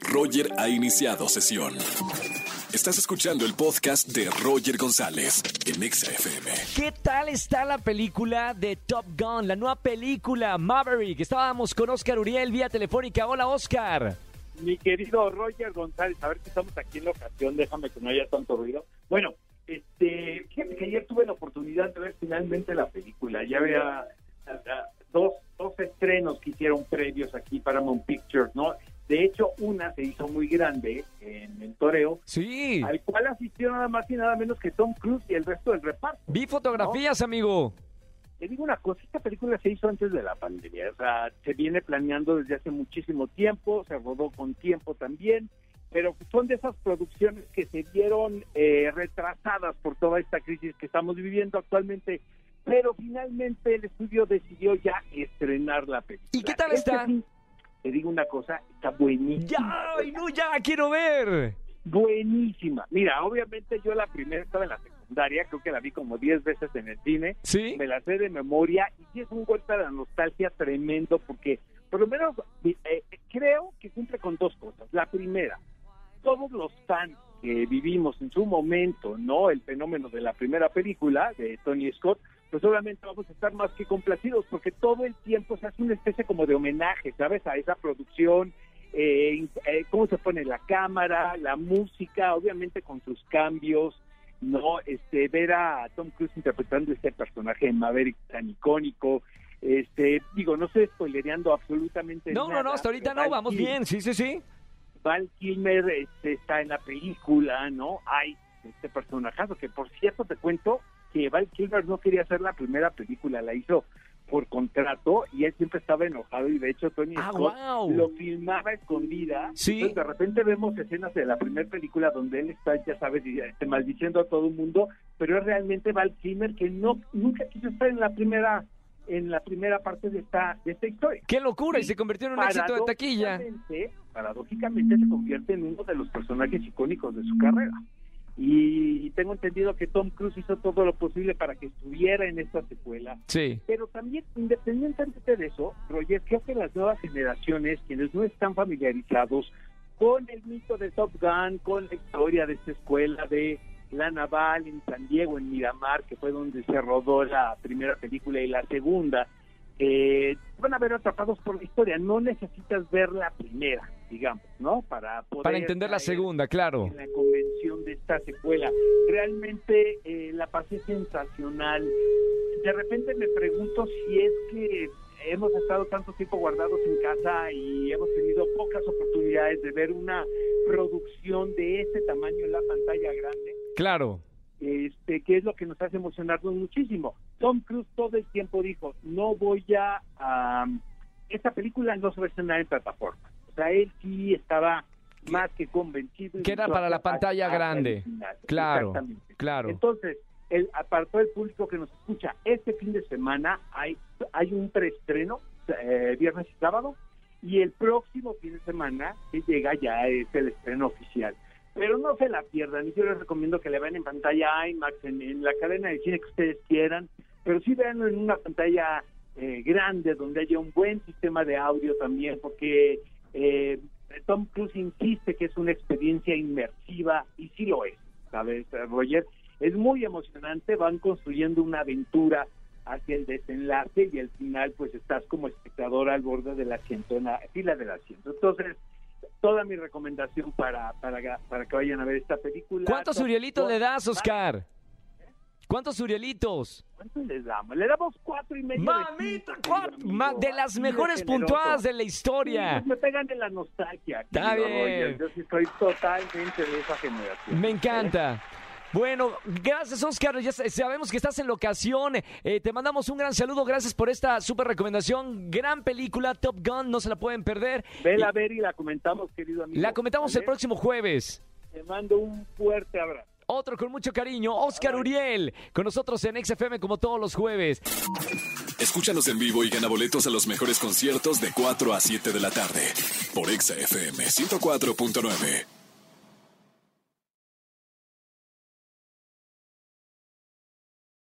Roger ha iniciado sesión. Estás escuchando el podcast de Roger González en Exa FM. ¿Qué tal está la película de Top Gun? La nueva película Maverick. Estábamos con Oscar Uriel vía telefónica. Hola, Oscar. Mi querido Roger González, a ver si estamos aquí en la ocasión, déjame que no haya tanto ruido. Bueno, este, fíjate que ayer tuve la oportunidad de ver finalmente la película. Ya había dos, dos estrenos que hicieron previos aquí para Paramount Pictures, ¿no? De hecho, una se hizo muy grande en el toreo, Sí. al cual asistió nada más y nada menos que Tom Cruise y el resto del reparto. Vi fotografías, amigo. Te digo una cosa, esta película se hizo antes de la pandemia, o sea, se viene planeando desde hace muchísimo tiempo, se rodó con tiempo también, pero son de esas producciones que se vieron eh, retrasadas por toda esta crisis que estamos viviendo actualmente, pero finalmente el estudio decidió ya estrenar la película. ¿Y qué tal Este está? fin- te digo una cosa, está buenísima. Ya, ay, no, ya, quiero ver. Buenísima. Mira, obviamente yo la primera estaba en la secundaria, creo que la vi como 10 veces en el cine. ¿Sí? me la sé de memoria y es un golpe la nostalgia tremendo porque por lo menos eh, creo que cumple con dos cosas. La primera, todos los fans que vivimos en su momento, ¿no? El fenómeno de la primera película de Tony Scott, pues obviamente vamos a estar más que complacidos porque todo el tiempo se hace una especie como de homenaje, ¿sabes? A esa producción, eh, eh, cómo se pone la cámara, la música, obviamente con sus cambios, no este ver a Tom Cruise interpretando este personaje de Maverick tan icónico este digo no estoy spoilereando absolutamente No, no, nada no, hasta ahorita no, vamos bien, sí, sí, sí. Val Kilmer este, está en la película no hay este personajazo que por cierto te cuento que Val Kilmer no quería hacer la primera película la hizo por contrato y él siempre estaba enojado y de hecho Tony Ah, Scott lo filmaba escondida Sí. entonces, de repente vemos escenas de la primera película donde él está, ya sabes, y, este, maldiciendo a todo el mundo, pero es realmente Val Kilmer que no nunca quiso estar en la primera en la primera parte de esta de esta historia. Qué locura, y se convirtió en un éxito de taquilla. Paradójicamente se convierte en uno de los personajes icónicos de su carrera. Y tengo entendido que Tom Cruise hizo todo lo posible para que estuviera en esta secuela. Sí. Pero también, independientemente de eso, Roger, creo que las nuevas generaciones, quienes no están familiarizados con el mito de Top Gun, con la historia de esta escuela de la naval en San Diego, en Miramar, que fue donde se rodó la primera película y la segunda, eh, van a ver atrapados por la historia. No necesitas ver la primera, digamos, ¿no? Para poder Para entender la segunda, claro. en la convención esta secuela. Realmente eh, la pasé sensacional. De repente me pregunto si es que hemos estado tanto tiempo guardados en casa y hemos tenido pocas oportunidades de ver una producción de este tamaño en la pantalla grande, Claro. este, que es lo que nos hace emocionarnos muchísimo. Tom Cruise todo el tiempo dijo, no voy a... esta película no se va a estrenar en plataforma. O sea, él sí estaba más que convencido. Que era para la pantalla grande. Claro, claro. Entonces, el, apartó el público que nos escucha, este fin de semana hay, hay un preestreno, eh, viernes y sábado, y el próximo fin de semana que llega ya es el estreno oficial. Pero no se la pierdan, y yo les recomiendo que le vean en pantalla IMAX, en, en la cadena de cine que ustedes quieran, pero sí veanlo en una pantalla eh, grande, donde haya un buen sistema de audio también, porque eh, Tom Cruise insiste que es una experiencia inmersiva, y sí lo es, ¿sabes, Roger? Es muy emocionante, van construyendo una aventura hacia el desenlace y al final pues estás como espectador al borde del asiento, en la fila del asiento. Entonces, toda mi recomendación para, para, para que vayan a ver esta película. ¿Cuántos Urielitos le das, Oscar? ¿Cuántos Urielitos? ¿Cuántos les damos? Le damos cuatro y medio. de Mamita, cinco, cuatro, ma- de las mejores puntuadas de la historia. me pegan de la nostalgia. Está bien. Roger. Yo sí estoy totalmente de esa generación. Me encanta. Bueno, gracias Oscar, ya sa- sabemos que estás en locación, Eh, te mandamos un gran saludo, gracias por esta super recomendación, gran película Top Gun, no se la pueden perder. Vela a ver y la comentamos, querido amigo. la comentamos el próximo jueves. Te mando un fuerte abrazo. Otro con mucho cariño, Oscar Uriel, con nosotros en XFM como todos los jueves. Escúchanos en vivo y gana boletos a los mejores conciertos de 4 a 7 de la tarde por Exa FM 104.9.